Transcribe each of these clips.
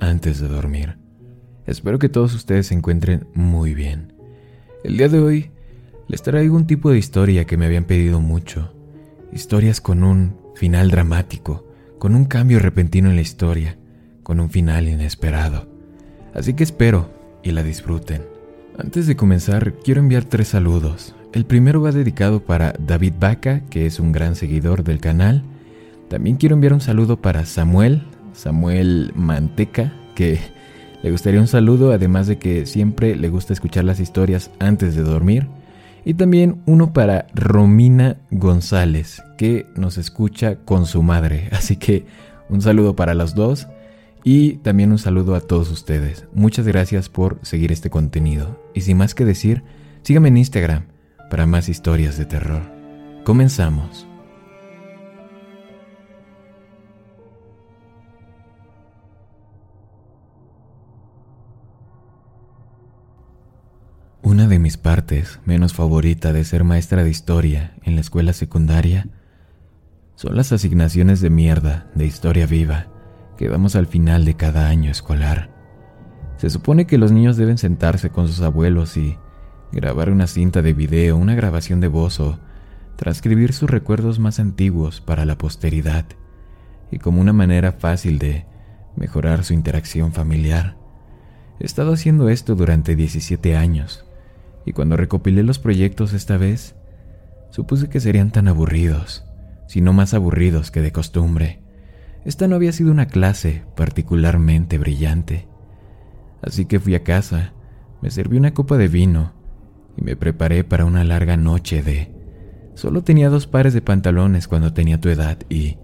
antes de dormir. Espero que todos ustedes se encuentren muy bien. El día de hoy les traigo un tipo de historia que me habían pedido mucho. Historias con un final dramático, con un cambio repentino en la historia, con un final inesperado. Así que espero y la disfruten. Antes de comenzar, quiero enviar tres saludos. El primero va dedicado para David Baca, que es un gran seguidor del canal. También quiero enviar un saludo para Samuel, Samuel Manteca, que le gustaría un saludo, además de que siempre le gusta escuchar las historias antes de dormir. Y también uno para Romina González, que nos escucha con su madre. Así que un saludo para las dos y también un saludo a todos ustedes. Muchas gracias por seguir este contenido. Y sin más que decir, síganme en Instagram para más historias de terror. Comenzamos. Una de mis partes menos favorita de ser maestra de historia en la escuela secundaria son las asignaciones de mierda de historia viva que damos al final de cada año escolar. Se supone que los niños deben sentarse con sus abuelos y grabar una cinta de video, una grabación de voz o transcribir sus recuerdos más antiguos para la posteridad y como una manera fácil de mejorar su interacción familiar. He estado haciendo esto durante 17 años y cuando recopilé los proyectos esta vez, supuse que serían tan aburridos, si no más aburridos que de costumbre. Esta no había sido una clase particularmente brillante. Así que fui a casa, me serví una copa de vino y me preparé para una larga noche de... Solo tenía dos pares de pantalones cuando tenía tu edad y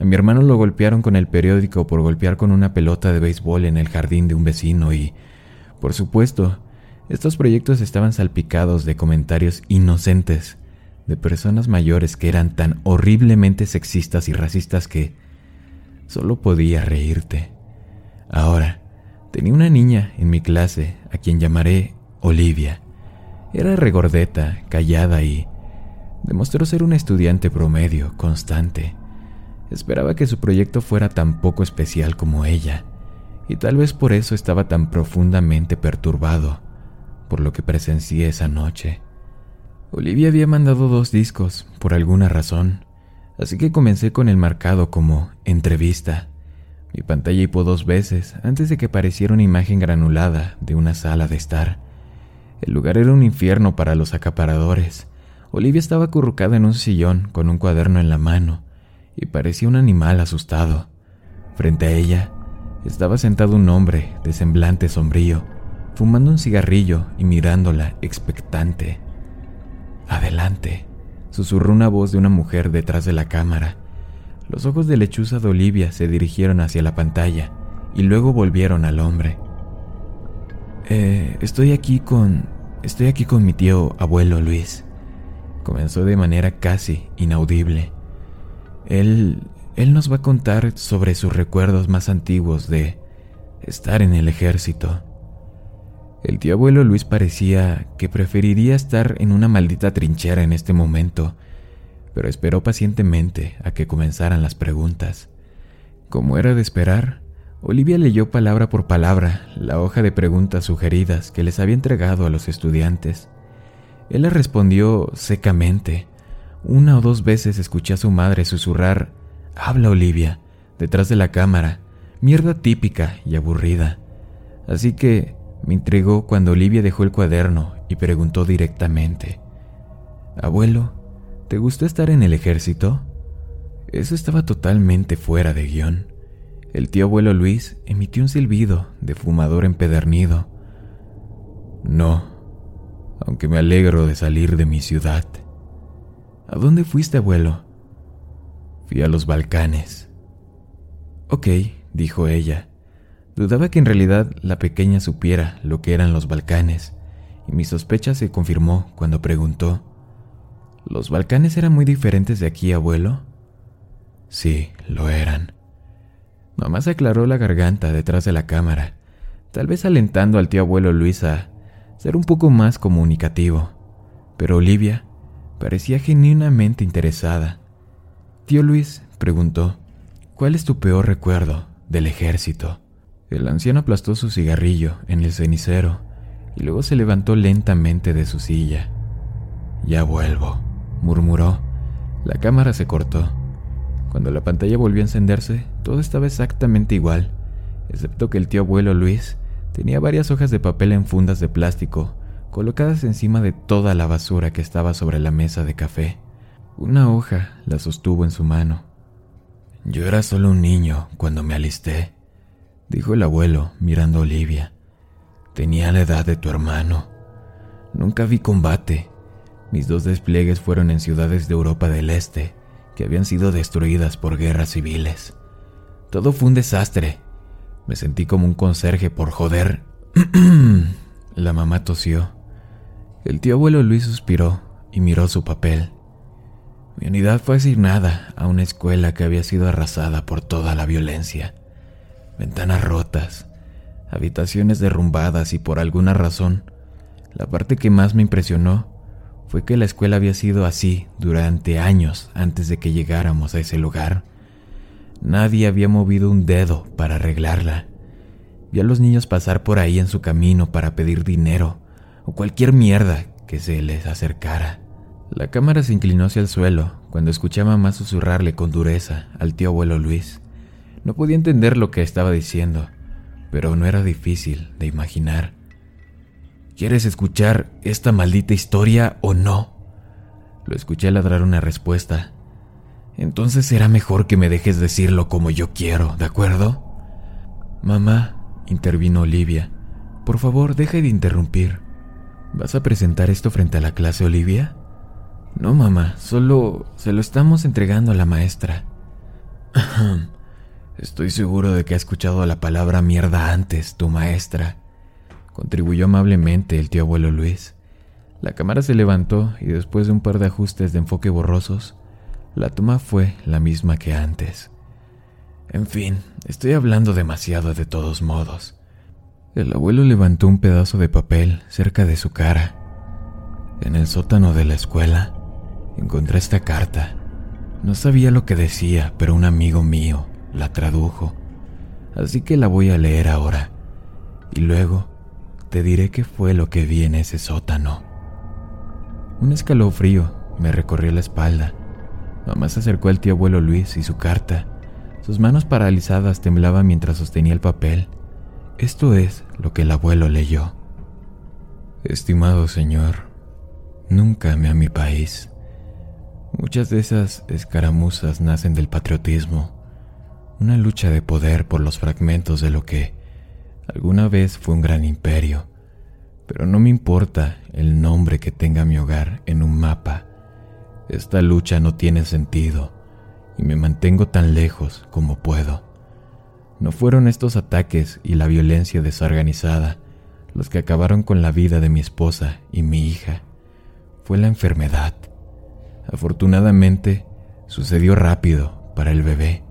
a mi hermano lo golpearon con el periódico por golpear con una pelota de béisbol en el jardín de un vecino y, por supuesto, estos proyectos estaban salpicados de comentarios inocentes de personas mayores que eran tan horriblemente sexistas y racistas que solo podía reírte. Ahora, tenía una niña en mi clase a quien llamaré Olivia. Era regordeta, callada y demostró ser una estudiante promedio, constante. Esperaba que su proyecto fuera tan poco especial como ella, y tal vez por eso estaba tan profundamente perturbado por lo que presencié esa noche. Olivia había mandado dos discos, por alguna razón, así que comencé con el marcado como entrevista. Mi pantalla hipó dos veces antes de que apareciera una imagen granulada de una sala de estar. El lugar era un infierno para los acaparadores. Olivia estaba acurrucada en un sillón con un cuaderno en la mano y parecía un animal asustado. Frente a ella estaba sentado un hombre de semblante sombrío fumando un cigarrillo y mirándola expectante. Adelante, susurró una voz de una mujer detrás de la cámara. Los ojos de lechuza de Olivia se dirigieron hacia la pantalla y luego volvieron al hombre. Eh, estoy aquí con... Estoy aquí con mi tío abuelo Luis. Comenzó de manera casi inaudible. Él... Él nos va a contar sobre sus recuerdos más antiguos de estar en el ejército. El tío abuelo Luis parecía que preferiría estar en una maldita trinchera en este momento, pero esperó pacientemente a que comenzaran las preguntas. Como era de esperar, Olivia leyó palabra por palabra la hoja de preguntas sugeridas que les había entregado a los estudiantes. Él le respondió secamente. Una o dos veces escuché a su madre susurrar, Habla, Olivia, detrás de la cámara, mierda típica y aburrida. Así que me intrigó cuando Olivia dejó el cuaderno y preguntó directamente, Abuelo, ¿te gustó estar en el ejército? Eso estaba totalmente fuera de guion. El tío abuelo Luis emitió un silbido de fumador empedernido. No, aunque me alegro de salir de mi ciudad. ¿A dónde fuiste, abuelo? Fui a los Balcanes. Ok, dijo ella. Dudaba que en realidad la pequeña supiera lo que eran los Balcanes, y mi sospecha se confirmó cuando preguntó, ¿Los Balcanes eran muy diferentes de aquí, abuelo? Sí, lo eran. Mamá se aclaró la garganta detrás de la cámara, tal vez alentando al tío abuelo Luis a ser un poco más comunicativo, pero Olivia parecía genuinamente interesada. Tío Luis preguntó, ¿cuál es tu peor recuerdo del ejército? El anciano aplastó su cigarrillo en el cenicero y luego se levantó lentamente de su silla. Ya vuelvo, murmuró. La cámara se cortó. Cuando la pantalla volvió a encenderse, todo estaba exactamente igual, excepto que el tío abuelo Luis tenía varias hojas de papel en fundas de plástico colocadas encima de toda la basura que estaba sobre la mesa de café. Una hoja la sostuvo en su mano. Yo era solo un niño cuando me alisté, dijo el abuelo mirando a Olivia. Tenía la edad de tu hermano. Nunca vi combate. Mis dos despliegues fueron en ciudades de Europa del Este, que habían sido destruidas por guerras civiles. Todo fue un desastre. Me sentí como un conserje por joder. la mamá tosió. El tío abuelo Luis suspiró y miró su papel. Mi unidad fue asignada a una escuela que había sido arrasada por toda la violencia. Ventanas rotas, habitaciones derrumbadas y por alguna razón, la parte que más me impresionó fue que la escuela había sido así durante años antes de que llegáramos a ese lugar. Nadie había movido un dedo para arreglarla. Vi a los niños pasar por ahí en su camino para pedir dinero o cualquier mierda que se les acercara. La cámara se inclinó hacia el suelo cuando escuché a mamá susurrarle con dureza al tío abuelo Luis. No podía entender lo que estaba diciendo, pero no era difícil de imaginar. ¿Quieres escuchar esta maldita historia o no? Lo escuché ladrar una respuesta. Entonces será mejor que me dejes decirlo como yo quiero, ¿de acuerdo? Mamá, intervino Olivia, por favor, deje de interrumpir. ¿Vas a presentar esto frente a la clase, Olivia? No, mamá, solo se lo estamos entregando a la maestra. Estoy seguro de que ha escuchado la palabra mierda antes, tu maestra. Contribuyó amablemente el tío abuelo Luis. La cámara se levantó y después de un par de ajustes de enfoque borrosos, la toma fue la misma que antes. En fin, estoy hablando demasiado de todos modos. El abuelo levantó un pedazo de papel cerca de su cara. En el sótano de la escuela encontré esta carta. No sabía lo que decía, pero un amigo mío la tradujo. Así que la voy a leer ahora. Y luego te diré qué fue lo que vi en ese sótano. Un escalofrío me recorrió la espalda. Mamá se acercó al tío abuelo Luis y su carta. Sus manos paralizadas temblaban mientras sostenía el papel. Esto es lo que el abuelo leyó. Estimado señor, nunca amé a mi país. Muchas de esas escaramuzas nacen del patriotismo, una lucha de poder por los fragmentos de lo que Alguna vez fue un gran imperio, pero no me importa el nombre que tenga mi hogar en un mapa. Esta lucha no tiene sentido y me mantengo tan lejos como puedo. No fueron estos ataques y la violencia desorganizada los que acabaron con la vida de mi esposa y mi hija. Fue la enfermedad. Afortunadamente, sucedió rápido para el bebé.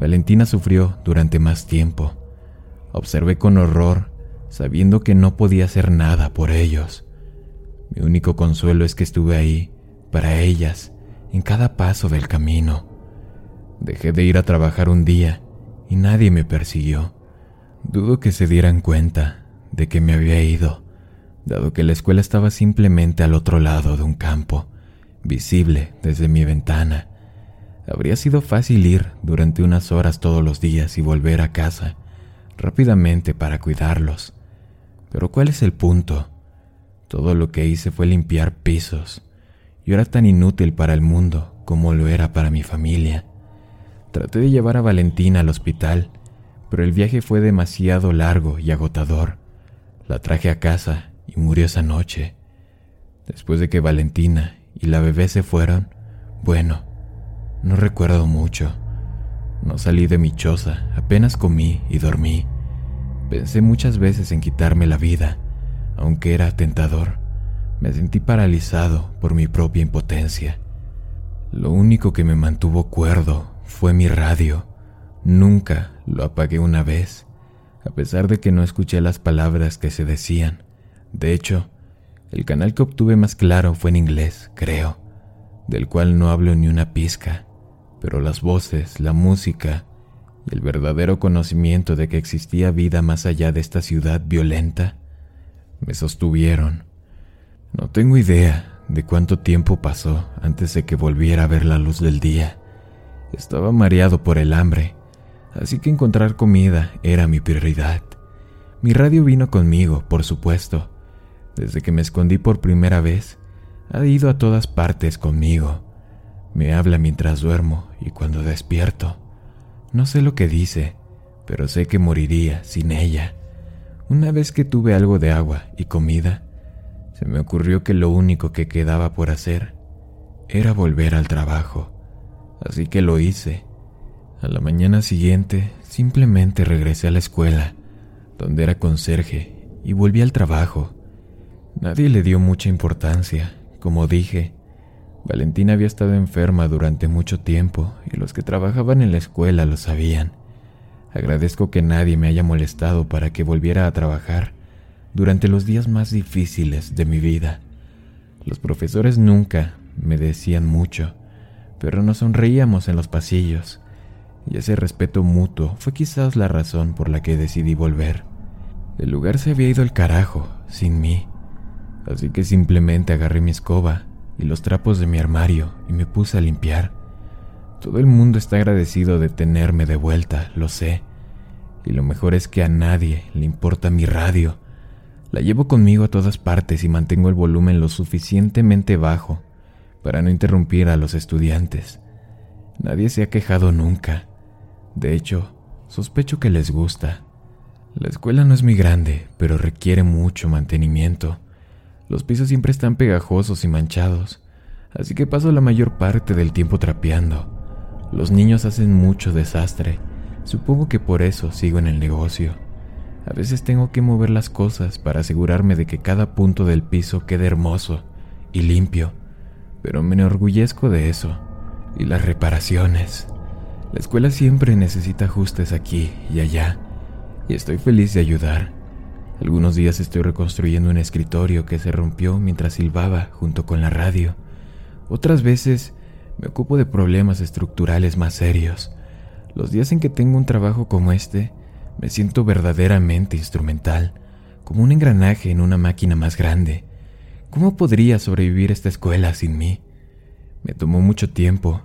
Valentina sufrió durante más tiempo Observé con horror, sabiendo que no podía hacer nada por ellos. Mi único consuelo es que estuve ahí, para ellas, en cada paso del camino. Dejé de ir a trabajar un día y nadie me persiguió. Dudo que se dieran cuenta de que me había ido, dado que la escuela estaba simplemente al otro lado de un campo, visible desde mi ventana. Habría sido fácil ir durante unas horas todos los días y volver a casa rápidamente para cuidarlos. Pero ¿cuál es el punto? Todo lo que hice fue limpiar pisos. Yo era tan inútil para el mundo como lo era para mi familia. Traté de llevar a Valentina al hospital, pero el viaje fue demasiado largo y agotador. La traje a casa y murió esa noche. Después de que Valentina y la bebé se fueron, bueno, no recuerdo mucho. No salí de mi choza, apenas comí y dormí. Pensé muchas veces en quitarme la vida, aunque era tentador. Me sentí paralizado por mi propia impotencia. Lo único que me mantuvo cuerdo fue mi radio. Nunca lo apagué una vez, a pesar de que no escuché las palabras que se decían. De hecho, el canal que obtuve más claro fue en inglés, creo, del cual no hablo ni una pizca, pero las voces, la música y el verdadero conocimiento de que existía vida más allá de esta ciudad violenta me sostuvieron. No tengo idea de cuánto tiempo pasó antes de que volviera a ver la luz del día. Estaba mareado por el hambre, así que encontrar comida era mi prioridad. Mi radio vino conmigo, por supuesto, desde que me escondí por primera vez, ha ido a todas partes conmigo. Me habla mientras duermo y cuando despierto. No sé lo que dice, pero sé que moriría sin ella. Una vez que tuve algo de agua y comida, se me ocurrió que lo único que quedaba por hacer era volver al trabajo. Así que lo hice. A la mañana siguiente simplemente regresé a la escuela, donde era conserje, y volví al trabajo. Nadie le dio mucha importancia, como dije. Valentina había estado enferma durante mucho tiempo y los que trabajaban en la escuela lo sabían. Agradezco que nadie me haya molestado para que volviera a trabajar durante los días más difíciles de mi vida. Los profesores nunca me decían mucho, pero nos sonreíamos en los pasillos, y ese respeto mutuo fue quizás la razón por la que decidí volver. El lugar se había ido al carajo, sin mí, así que simplemente agarré mi escoba y los trapos de mi armario y me puse a limpiar. Todo el mundo está agradecido de tenerme de vuelta, lo sé, y lo mejor es que a nadie le importa mi radio. La llevo conmigo a todas partes y mantengo el volumen lo suficientemente bajo para no interrumpir a los estudiantes. Nadie se ha quejado nunca. De hecho, sospecho que les gusta. La escuela no es muy grande, pero requiere mucho mantenimiento. Los pisos siempre están pegajosos y manchados, así que paso la mayor parte del tiempo trapeando. Los niños hacen mucho desastre. Supongo que por eso sigo en el negocio. A veces tengo que mover las cosas para asegurarme de que cada punto del piso quede hermoso y limpio, pero me enorgullezco de eso. Y las reparaciones. La escuela siempre necesita ajustes aquí y allá y estoy feliz de ayudar. Algunos días estoy reconstruyendo un escritorio que se rompió mientras silbaba junto con la radio. Otras veces me ocupo de problemas estructurales más serios. Los días en que tengo un trabajo como este, me siento verdaderamente instrumental, como un engranaje en una máquina más grande. ¿Cómo podría sobrevivir esta escuela sin mí? Me tomó mucho tiempo,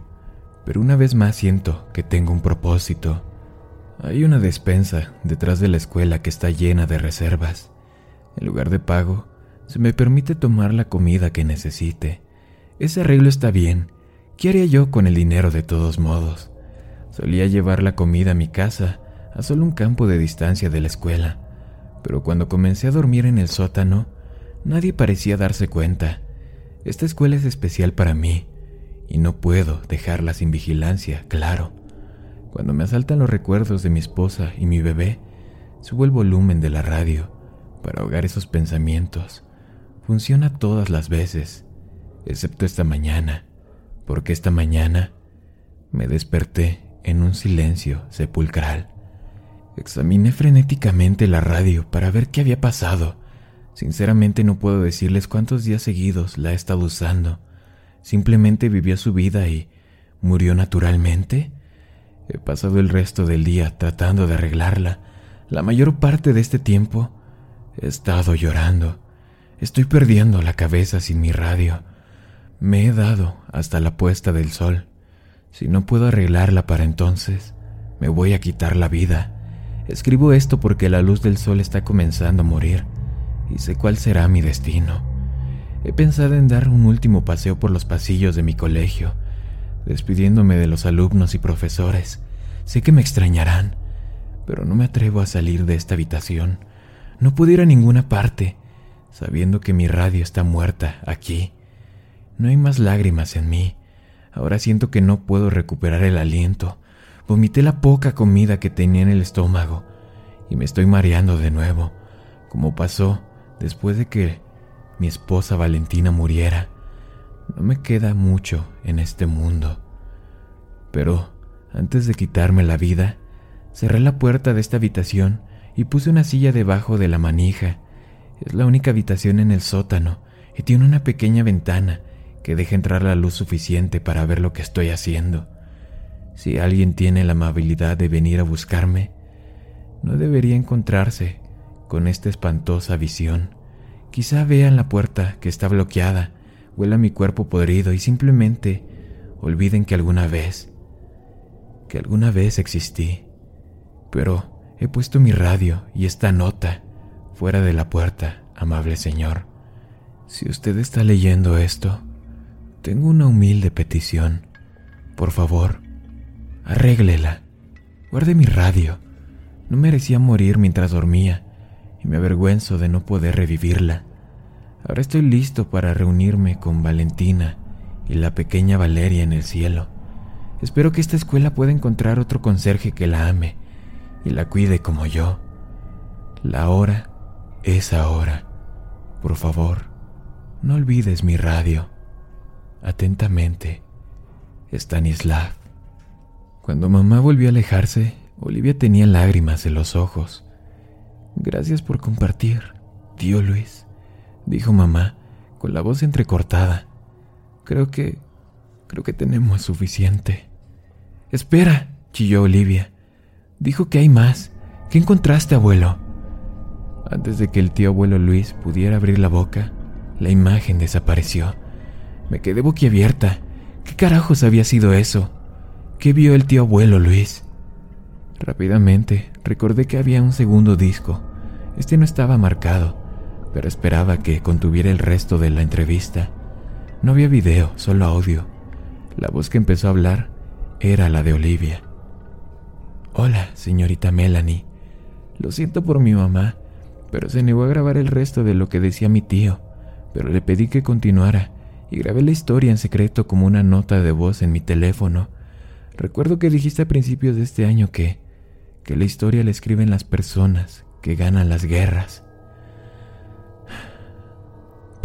pero una vez más siento que tengo un propósito. Hay una despensa detrás de la escuela que está llena de reservas. En lugar de pago, se me permite tomar la comida que necesite. Ese arreglo está bien. ¿Qué haría yo con el dinero de todos modos? Solía llevar la comida a mi casa, a solo un campo de distancia de la escuela, pero cuando comencé a dormir en el sótano, nadie parecía darse cuenta. Esta escuela es especial para mí, y no puedo dejarla sin vigilancia, claro. Cuando me asaltan los recuerdos de mi esposa y mi bebé, subo el volumen de la radio para ahogar esos pensamientos. Funciona todas las veces, excepto esta mañana, porque esta mañana me desperté en un silencio sepulcral. Examiné frenéticamente la radio para ver qué había pasado. Sinceramente no puedo decirles cuántos días seguidos la he estado usando. Simplemente vivió su vida y murió naturalmente. He pasado el resto del día tratando de arreglarla. La mayor parte de este tiempo he estado llorando. Estoy perdiendo la cabeza sin mi radio. Me he dado hasta la puesta del sol. Si no puedo arreglarla para entonces, me voy a quitar la vida. Escribo esto porque la luz del sol está comenzando a morir y sé cuál será mi destino. He pensado en dar un último paseo por los pasillos de mi colegio despidiéndome de los alumnos y profesores. Sé que me extrañarán, pero no me atrevo a salir de esta habitación. No puedo ir a ninguna parte, sabiendo que mi radio está muerta aquí. No hay más lágrimas en mí. Ahora siento que no puedo recuperar el aliento. Vomité la poca comida que tenía en el estómago y me estoy mareando de nuevo, como pasó después de que mi esposa Valentina muriera. No me queda mucho en este mundo. Pero antes de quitarme la vida, cerré la puerta de esta habitación y puse una silla debajo de la manija. Es la única habitación en el sótano y tiene una pequeña ventana que deja entrar la luz suficiente para ver lo que estoy haciendo. Si alguien tiene la amabilidad de venir a buscarme, no debería encontrarse con esta espantosa visión. Quizá vean la puerta que está bloqueada, huela mi cuerpo podrido y simplemente olviden que alguna vez, que alguna vez existí. Pero he puesto mi radio y esta nota fuera de la puerta, amable señor. Si usted está leyendo esto, tengo una humilde petición. Por favor, arréglela. Guarde mi radio. No merecía morir mientras dormía y me avergüenzo de no poder revivirla. Ahora estoy listo para reunirme con Valentina y la pequeña Valeria en el cielo. Espero que esta escuela pueda encontrar otro conserje que la ame y la cuide como yo. La hora es ahora. Por favor, no olvides mi radio. Atentamente, Stanislav. Cuando mamá volvió a alejarse, Olivia tenía lágrimas en los ojos. Gracias por compartir, tío Luis, dijo mamá, con la voz entrecortada. Creo que... creo que tenemos suficiente. Espera, chilló Olivia. Dijo que hay más. ¿Qué encontraste, abuelo? Antes de que el tío abuelo Luis pudiera abrir la boca, la imagen desapareció. Me quedé boquiabierta. ¿Qué carajos había sido eso? ¿Qué vio el tío abuelo Luis? Rápidamente recordé que había un segundo disco. Este no estaba marcado, pero esperaba que contuviera el resto de la entrevista. No había video, solo audio. La voz que empezó a hablar era la de Olivia. Hola, señorita Melanie. Lo siento por mi mamá, pero se negó a grabar el resto de lo que decía mi tío, pero le pedí que continuara y grabé la historia en secreto como una nota de voz en mi teléfono. Recuerdo que dijiste a principios de este año que que la historia la escriben las personas que ganan las guerras.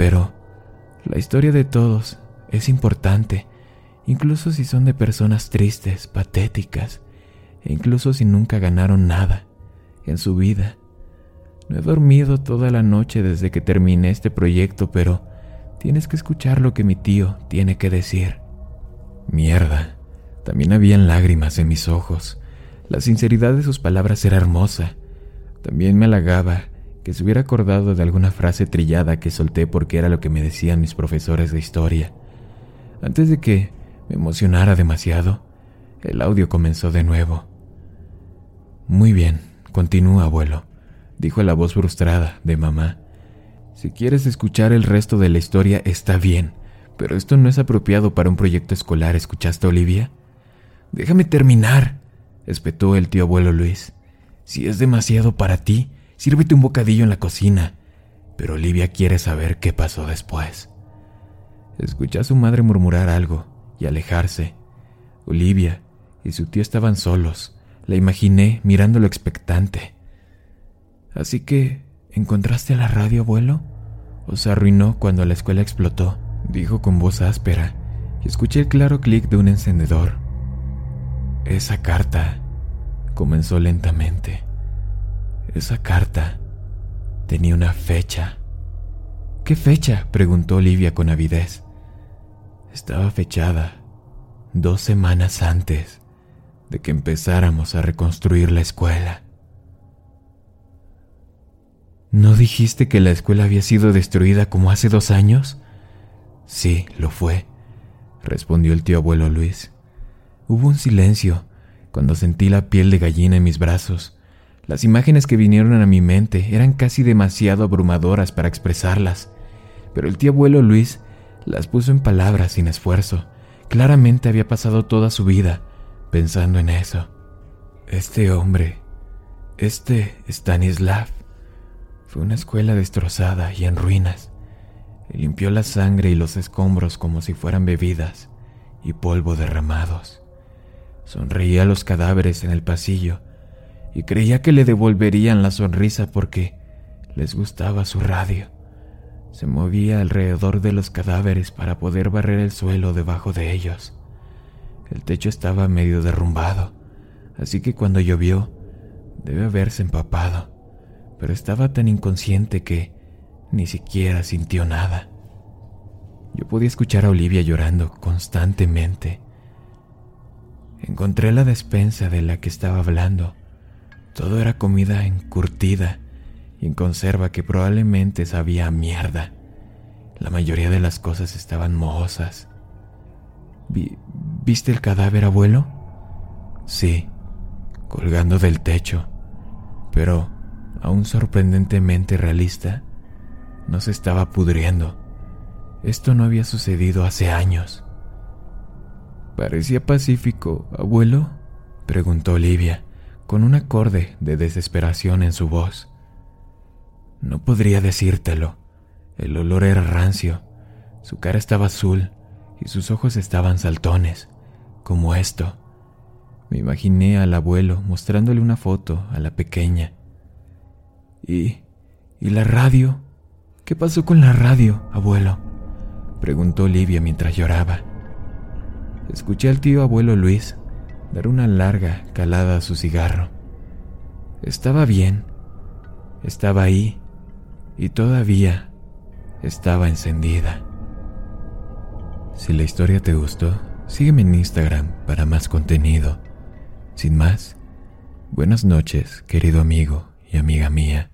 Pero la historia de todos es importante, incluso si son de personas tristes, patéticas, e incluso si nunca ganaron nada en su vida. No he dormido toda la noche desde que terminé este proyecto, pero tienes que escuchar lo que mi tío tiene que decir. Mierda, también habían lágrimas en mis ojos. La sinceridad de sus palabras era hermosa. También me halagaba que se hubiera acordado de alguna frase trillada que solté porque era lo que me decían mis profesores de historia. Antes de que me emocionara demasiado, el audio comenzó de nuevo. Muy bien, continúa, abuelo, dijo la voz frustrada de mamá. Si quieres escuchar el resto de la historia, está bien, pero esto no es apropiado para un proyecto escolar, ¿escuchaste, Olivia? Déjame terminar, espetó el tío abuelo Luis. Si es demasiado para ti, sírvete un bocadillo en la cocina. Pero Olivia quiere saber qué pasó después. Escuché a su madre murmurar algo y alejarse. Olivia y su tío estaban solos. La imaginé mirándolo expectante. Así que, ¿encontraste a la radio, abuelo? ¿O se arruinó cuando la escuela explotó? Dijo con voz áspera, y escuché el claro clic de un encendedor. Esa carta comenzó lentamente. Esa carta tenía una fecha. ¿Qué fecha? preguntó Olivia con avidez. Estaba fechada dos semanas antes de que empezáramos a reconstruir la escuela. ¿No dijiste que la escuela había sido destruida como hace dos años? Sí, lo fue, respondió el tío abuelo Luis. Hubo un silencio cuando sentí la piel de gallina en mis brazos. Las imágenes que vinieron a mi mente eran casi demasiado abrumadoras para expresarlas, pero el tío abuelo Luis las puso en palabras sin esfuerzo. Claramente había pasado toda su vida pensando en eso. Este hombre, este Stanislav, fue una escuela destrozada y en ruinas. limpió la sangre y los escombros como si fueran bebidas y polvo derramados. Sonreía a los cadáveres en el pasillo y creía que le devolverían la sonrisa porque les gustaba su radio. Se movía alrededor de los cadáveres para poder barrer el suelo debajo de ellos. El techo estaba medio derrumbado, así que cuando llovió debe haberse empapado, pero estaba tan inconsciente que ni siquiera sintió nada. Yo podía escuchar a Olivia llorando constantemente. Encontré la despensa de la que estaba hablando. Todo era comida encurtida y en conserva que probablemente sabía mierda. La mayoría de las cosas estaban mohosas. ¿Viste el cadáver, abuelo? Sí, colgando del techo, pero, aún sorprendentemente realista, no se estaba pudriendo. Esto no había sucedido hace años. ¿Parecía pacífico, abuelo? preguntó Olivia, con un acorde de desesperación en su voz. No podría decírtelo. El olor era rancio, su cara estaba azul y sus ojos estaban saltones, como esto. Me imaginé al abuelo mostrándole una foto a la pequeña. ¿Y... y la radio? ¿Qué pasó con la radio, abuelo? preguntó Olivia mientras lloraba. Escuché al tío abuelo Luis dar una larga calada a su cigarro. Estaba bien, estaba ahí y todavía estaba encendida. Si la historia te gustó, sígueme en Instagram para más contenido. Sin más, buenas noches, querido amigo y amiga mía.